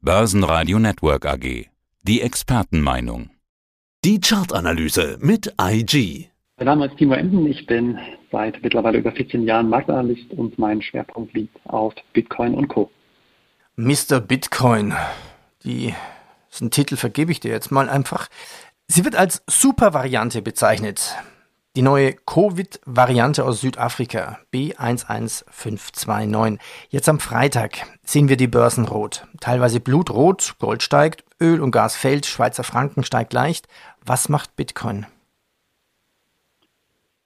Börsenradio Network AG. Die Expertenmeinung. Die Chartanalyse mit IG. Mein Name ist Timo Emden. Ich bin seit mittlerweile über 14 Jahren Marktanalyst und mein Schwerpunkt liegt auf Bitcoin und Co. Mr. Bitcoin. Die, diesen Titel vergebe ich dir jetzt mal einfach. Sie wird als Supervariante bezeichnet. Die neue Covid-Variante aus Südafrika, B11529. Jetzt am Freitag sehen wir die Börsen rot. Teilweise blutrot, Gold steigt, Öl und Gas fällt, Schweizer Franken steigt leicht. Was macht Bitcoin?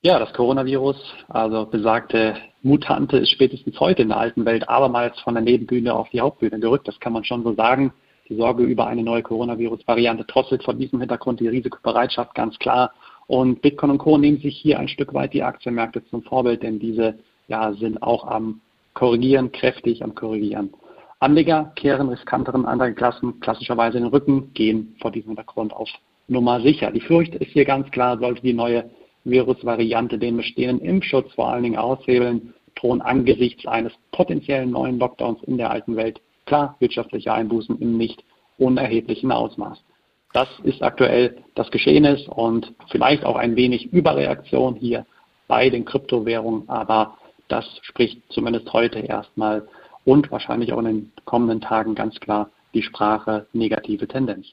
Ja, das Coronavirus, also besagte Mutante, ist spätestens heute in der alten Welt abermals von der Nebenbühne auf die Hauptbühne gerückt. Das kann man schon so sagen. Die Sorge über eine neue Coronavirus-Variante drosselt von diesem Hintergrund die Risikobereitschaft ganz klar. Und Bitcoin und Co. nehmen sich hier ein Stück weit die Aktienmärkte zum Vorbild, denn diese ja, sind auch am Korrigieren, kräftig am Korrigieren. Anleger kehren riskanteren Anlageklassen klassischerweise den Rücken, gehen vor diesem Hintergrund auf Nummer sicher. Die Furcht ist hier ganz klar, sollte die neue Virusvariante den bestehenden Impfschutz vor allen Dingen aushebeln, drohen angesichts eines potenziellen neuen Lockdowns in der alten Welt klar wirtschaftliche Einbußen im nicht unerheblichen Ausmaß. Das ist aktuell das Geschehnis und vielleicht auch ein wenig Überreaktion hier bei den Kryptowährungen, aber das spricht zumindest heute erstmal und wahrscheinlich auch in den kommenden Tagen ganz klar die Sprache negative Tendenz.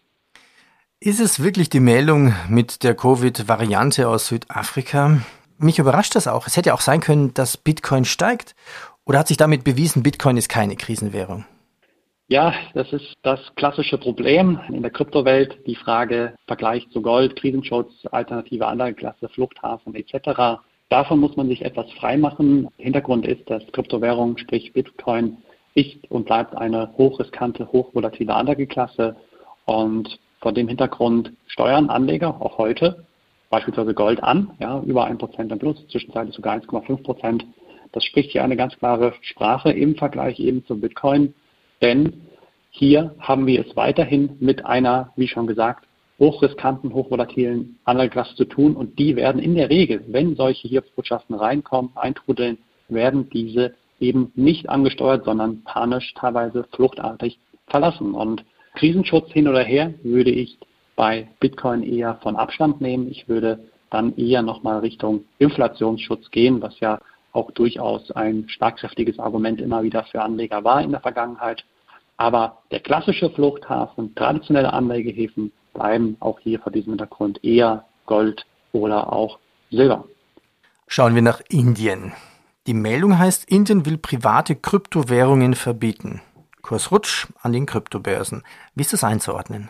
Ist es wirklich die Meldung mit der Covid-Variante aus Südafrika? Mich überrascht das auch. Es hätte auch sein können, dass Bitcoin steigt. Oder hat sich damit bewiesen, Bitcoin ist keine Krisenwährung? Ja, das ist das klassische Problem in der Kryptowelt. Die Frage Vergleich zu Gold, Krisenschutz, alternative Anlageklasse, Fluchthafen etc. Davon muss man sich etwas freimachen. Hintergrund ist, dass Kryptowährung, sprich Bitcoin, ist und bleibt eine hochriskante, hochvolatile Anlageklasse. Und vor dem Hintergrund steuern Anleger auch heute beispielsweise Gold an, ja, über 1% im Plus, zwischenzeitlich sogar 1,5%. Das spricht hier eine ganz klare Sprache im Vergleich eben zum Bitcoin. Denn hier haben wir es weiterhin mit einer, wie schon gesagt, hochriskanten, hochvolatilen Anlageklasse zu tun und die werden in der Regel, wenn solche Hilfsbotschaften reinkommen, eintrudeln, werden diese eben nicht angesteuert, sondern panisch, teilweise fluchtartig verlassen. Und Krisenschutz hin oder her würde ich bei Bitcoin eher von Abstand nehmen. Ich würde dann eher nochmal Richtung Inflationsschutz gehen, was ja auch durchaus ein schlagkräftiges Argument immer wieder für Anleger war in der Vergangenheit. Aber der klassische Fluchthafen, traditionelle Anlegehäfen bleiben auch hier vor diesem Hintergrund eher Gold oder auch Silber. Schauen wir nach Indien. Die Meldung heißt, Indien will private Kryptowährungen verbieten. Kursrutsch an den Kryptobörsen. Wie ist das einzuordnen?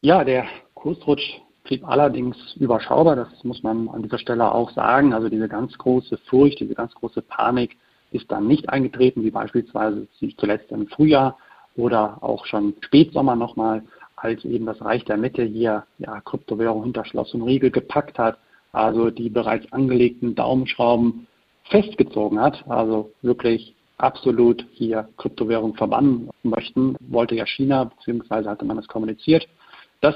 Ja, der Kursrutsch blieb allerdings überschaubar, das muss man an dieser Stelle auch sagen. Also diese ganz große Furcht, diese ganz große Panik ist dann nicht eingetreten, wie beispielsweise zuletzt im Frühjahr oder auch schon Spätsommer nochmal, als eben das Reich der Mitte hier ja, Kryptowährung hinter Schloss und Riegel gepackt hat, also die bereits angelegten Daumenschrauben festgezogen hat, also wirklich absolut hier Kryptowährung verbannen möchten, wollte ja China, beziehungsweise hatte man das kommuniziert. Das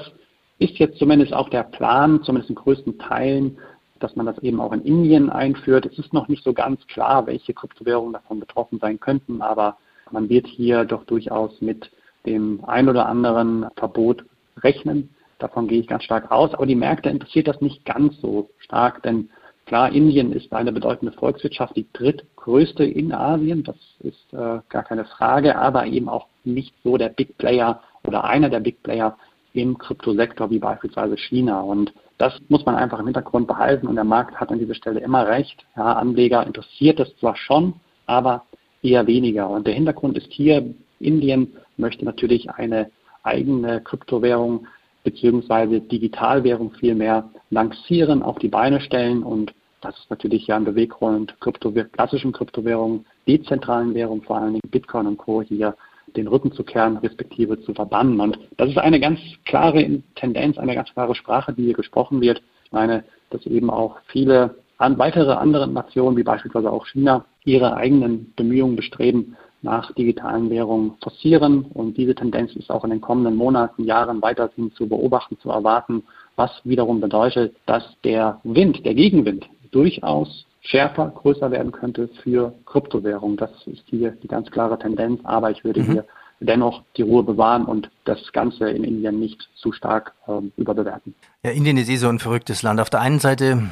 ist jetzt zumindest auch der Plan, zumindest in größten Teilen, dass man das eben auch in Indien einführt. Es ist noch nicht so ganz klar, welche Kryptowährungen davon betroffen sein könnten, aber man wird hier doch durchaus mit dem ein oder anderen Verbot rechnen. Davon gehe ich ganz stark aus. Aber die Märkte interessiert das nicht ganz so stark, denn klar, Indien ist eine bedeutende Volkswirtschaft, die drittgrößte in Asien. Das ist äh, gar keine Frage, aber eben auch nicht so der Big Player oder einer der Big Player im Kryptosektor wie beispielsweise China. Und das muss man einfach im Hintergrund behalten und der Markt hat an dieser Stelle immer recht. Ja, Anleger interessiert es zwar schon, aber eher weniger. Und der Hintergrund ist hier, Indien möchte natürlich eine eigene Kryptowährung beziehungsweise Digitalwährung vielmehr lancieren, auf die Beine stellen und das ist natürlich ja ein Beweggrund Krypto klassischen Kryptowährungen, dezentralen Währungen, vor allen Dingen Bitcoin und Co. hier den Rücken zu kehren, respektive zu verbannen. Und das ist eine ganz klare Tendenz, eine ganz klare Sprache, die hier gesprochen wird. Ich meine, dass eben auch viele an weitere andere Nationen, wie beispielsweise auch China, ihre eigenen Bemühungen bestreben, nach digitalen Währungen forcieren. Und diese Tendenz ist auch in den kommenden Monaten, Jahren weiterhin zu beobachten, zu erwarten, was wiederum bedeutet, dass der Wind, der Gegenwind durchaus schärfer, größer werden könnte für Kryptowährungen. Das ist hier die ganz klare Tendenz, aber ich würde mhm. hier dennoch die Ruhe bewahren und das Ganze in Indien nicht zu stark ähm, überbewerten. Ja, Indien ist eh so ein verrücktes Land. Auf der einen Seite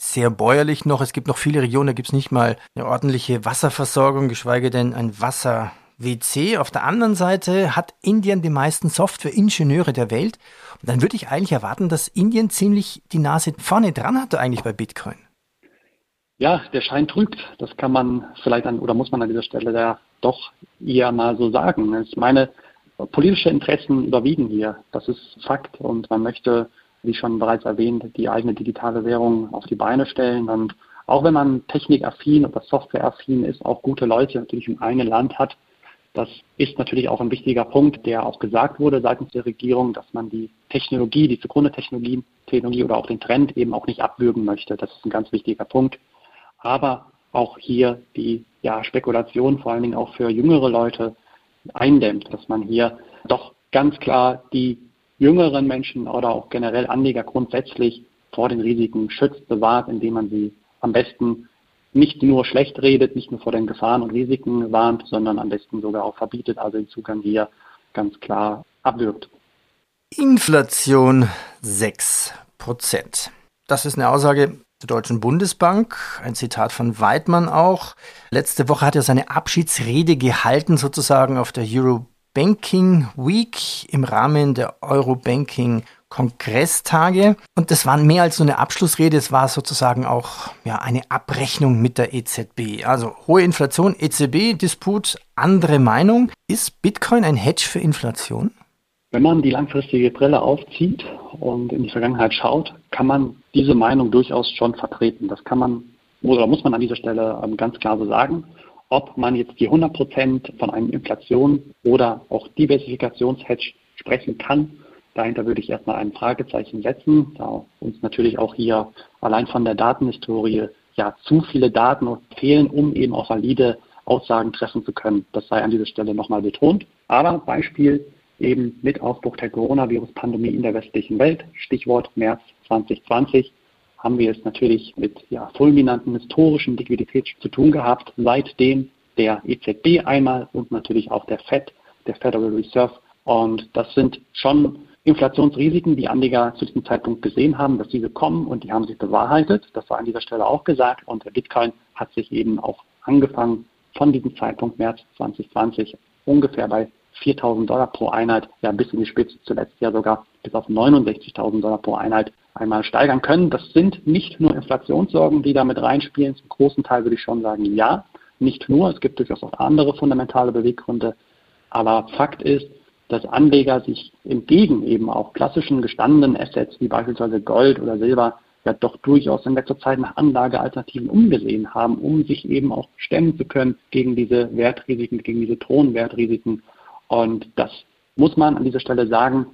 sehr bäuerlich noch. Es gibt noch viele Regionen, da gibt es nicht mal eine ordentliche Wasserversorgung, geschweige denn ein Wasser. WC. Auf der anderen Seite hat Indien die meisten Software-Ingenieure der Welt. Und dann würde ich eigentlich erwarten, dass Indien ziemlich die Nase vorne dran hatte eigentlich bei Bitcoin. Ja, der Schein trügt. Das kann man vielleicht an, oder muss man an dieser Stelle ja doch eher mal so sagen. Ich meine, politische Interessen überwiegen hier. Das ist Fakt. Und man möchte, wie schon bereits erwähnt, die eigene digitale Währung auf die Beine stellen. Und auch wenn man technikaffin oder softwareaffin ist, auch gute Leute natürlich im eigenen Land hat, das ist natürlich auch ein wichtiger Punkt, der auch gesagt wurde seitens der Regierung, dass man die Technologie, die zugrunde Technologie, Technologie oder auch den Trend eben auch nicht abwürgen möchte. Das ist ein ganz wichtiger Punkt aber auch hier die ja, Spekulation vor allen Dingen auch für jüngere Leute eindämmt, dass man hier doch ganz klar die jüngeren Menschen oder auch generell Anleger grundsätzlich vor den Risiken schützt, bewahrt, indem man sie am besten nicht nur schlecht redet, nicht nur vor den Gefahren und Risiken warnt, sondern am besten sogar auch verbietet, also den Zugang hier ganz klar abwirkt. Inflation 6 Prozent. Das ist eine Aussage, der Deutschen Bundesbank. Ein Zitat von Weidmann auch. Letzte Woche hat er seine Abschiedsrede gehalten, sozusagen auf der Eurobanking Week im Rahmen der Eurobanking Kongresstage. Und das war mehr als so eine Abschlussrede, es war sozusagen auch ja, eine Abrechnung mit der EZB. Also hohe Inflation, EZB-Disput, andere Meinung. Ist Bitcoin ein Hedge für Inflation? Wenn man die langfristige Brille aufzieht und in die Vergangenheit schaut, kann man diese Meinung durchaus schon vertreten. Das kann man oder muss man an dieser Stelle ähm, ganz klar so sagen. Ob man jetzt die 100 Prozent von einem Inflation oder auch Diversifikationshedge sprechen kann, dahinter würde ich erstmal ein Fragezeichen setzen, da uns natürlich auch hier allein von der Datenhistorie ja zu viele Daten fehlen, um eben auch valide Aussagen treffen zu können. Das sei an dieser Stelle nochmal betont. Aber Beispiel eben mit Ausbruch der Coronavirus-Pandemie in der westlichen Welt, Stichwort März 2020, haben wir es natürlich mit ja, fulminanten historischen Liquidität zu tun gehabt, seitdem der EZB einmal und natürlich auch der FED, der Federal Reserve. Und das sind schon Inflationsrisiken, die Anleger zu diesem Zeitpunkt gesehen haben, dass diese kommen und die haben sich bewahrheitet. Das war an dieser Stelle auch gesagt. Und der Bitcoin hat sich eben auch angefangen von diesem Zeitpunkt März 2020 ungefähr bei 4.000 Dollar pro Einheit, ja bis in die Spitze zuletzt ja sogar bis auf 69.000 Dollar pro Einheit einmal steigern können. Das sind nicht nur Inflationssorgen, die da mit reinspielen. Zum großen Teil würde ich schon sagen, ja, nicht nur. Es gibt durchaus auch andere fundamentale Beweggründe. Aber Fakt ist, dass Anleger sich entgegen eben auch klassischen gestandenen Assets wie beispielsweise Gold oder Silber ja doch durchaus in letzter Zeit nach Anlagealternativen umgesehen haben, um sich eben auch stemmen zu können gegen diese Wertrisiken, gegen diese Thronwertrisiken und das muss man an dieser Stelle sagen,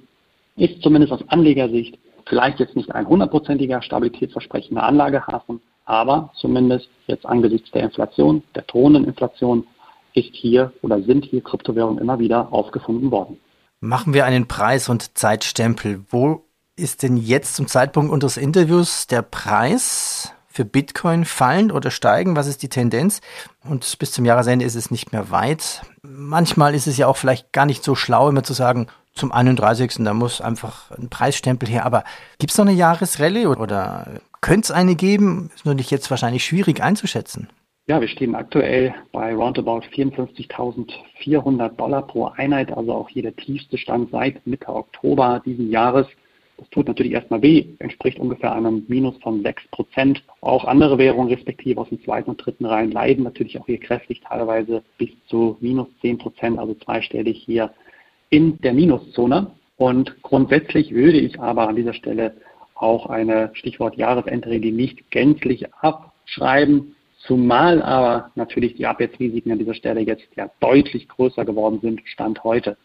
ist zumindest aus Anlegersicht vielleicht jetzt nicht ein hundertprozentiger stabilitätsversprechender Anlagehafen, aber zumindest jetzt angesichts der Inflation, der drohenden Inflation, ist hier oder sind hier Kryptowährungen immer wieder aufgefunden worden. Machen wir einen Preis- und Zeitstempel. Wo ist denn jetzt zum Zeitpunkt unseres Interviews der Preis für Bitcoin fallen oder steigen? Was ist die Tendenz? Und bis zum Jahresende ist es nicht mehr weit. Manchmal ist es ja auch vielleicht gar nicht so schlau, immer zu sagen, zum 31. da muss einfach ein Preisstempel her. Aber gibt es noch eine Jahresrallye oder könnte es eine geben? Ist nur nicht jetzt wahrscheinlich schwierig einzuschätzen. Ja, wir stehen aktuell bei roundabout 54.400 Dollar pro Einheit, also auch hier der tiefste Stand seit Mitte Oktober diesen Jahres. Das tut natürlich erstmal weh, entspricht ungefähr einem Minus von 6 Prozent. Auch andere Währungen, respektive aus dem zweiten und dritten Reihen, leiden natürlich auch hier kräftig, teilweise bis zu minus 10 Prozent, also zweistellig hier in der Minuszone. Und grundsätzlich würde ich aber an dieser Stelle auch eine Stichwort Jahresendregel nicht gänzlich abschreiben, zumal aber natürlich die Abwärtsrisiken an dieser Stelle jetzt ja deutlich größer geworden sind, Stand heute.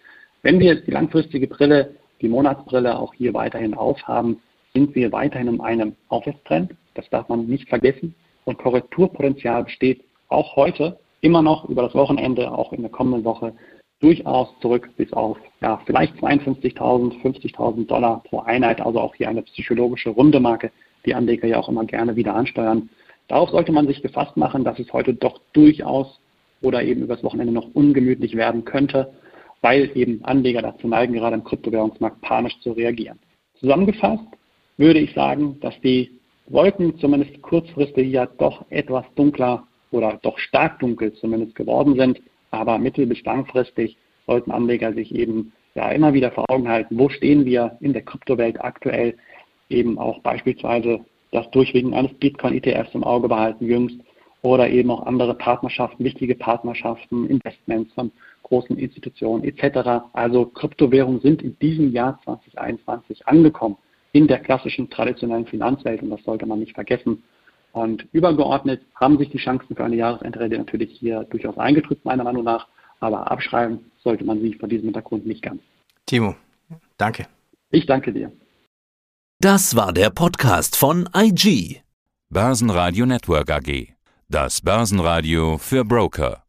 Wenn wir jetzt die langfristige Brille die Monatsbrille auch hier weiterhin aufhaben, sind wir weiterhin in einem Aufwärtstrend. Das darf man nicht vergessen. Und Korrekturpotenzial besteht auch heute immer noch über das Wochenende, auch in der kommenden Woche, durchaus zurück bis auf ja, vielleicht 52.000, 50.000 Dollar pro Einheit. Also auch hier eine psychologische runde Marke, die Anleger ja auch immer gerne wieder ansteuern. Darauf sollte man sich gefasst machen, dass es heute doch durchaus oder eben übers Wochenende noch ungemütlich werden könnte. weil eben Anleger dazu neigen, gerade im Kryptowährungsmarkt panisch zu reagieren. Zusammengefasst würde ich sagen, dass die Wolken zumindest kurzfristig ja doch etwas dunkler oder doch stark dunkel zumindest geworden sind, aber mittel- bis langfristig sollten Anleger sich eben ja immer wieder vor Augen halten, wo stehen wir in der Kryptowelt aktuell, eben auch beispielsweise das Durchwinken eines Bitcoin-ETFs im Auge behalten jüngst oder eben auch andere Partnerschaften, wichtige Partnerschaften, Investments von großen Institutionen etc. Also Kryptowährungen sind in diesem Jahr 2021 angekommen in der klassischen traditionellen Finanzwelt und das sollte man nicht vergessen. Und übergeordnet haben sich die Chancen für eine Jahresendrate natürlich hier durchaus eingedrückt, meiner Meinung nach. Aber abschreiben sollte man sie vor diesem Hintergrund nicht ganz. Timo, danke. Ich danke dir. Das war der Podcast von IG. Börsenradio Network AG. Das Börsenradio für Broker.